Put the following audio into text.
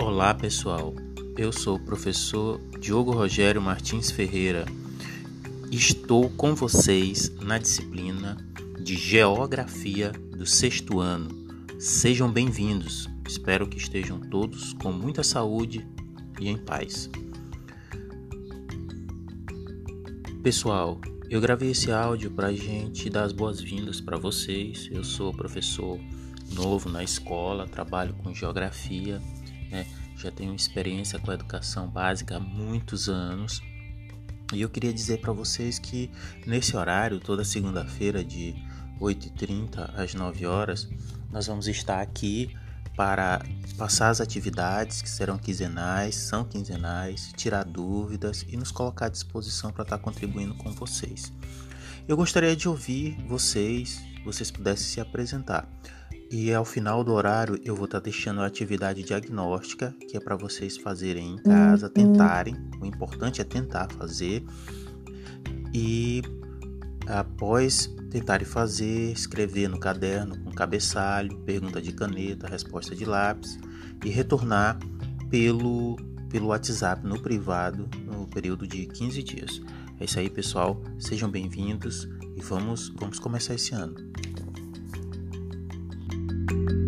Olá pessoal, eu sou o professor Diogo Rogério Martins Ferreira. Estou com vocês na disciplina de Geografia do sexto ano. Sejam bem-vindos, espero que estejam todos com muita saúde e em paz. Pessoal, eu gravei esse áudio para a gente dar as boas-vindas para vocês. Eu sou professor novo na escola, trabalho com geografia, né? já tenho experiência com a educação básica há muitos anos. E eu queria dizer para vocês que nesse horário, toda segunda-feira, de 8h30 às 9 horas, nós vamos estar aqui para passar as atividades que serão quinzenais, são quinzenais, tirar dúvidas e nos colocar à disposição para estar contribuindo com vocês. Eu gostaria de ouvir vocês, vocês pudessem se apresentar. E ao final do horário eu vou estar deixando a atividade diagnóstica, que é para vocês fazerem em casa, uhum. tentarem. O importante é tentar fazer. E após tentarem fazer, escrever no caderno com cabeçalho, pergunta de caneta, resposta de lápis e retornar pelo pelo WhatsApp no privado no período de 15 dias. É isso aí, pessoal. Sejam bem-vindos e vamos vamos começar esse ano. you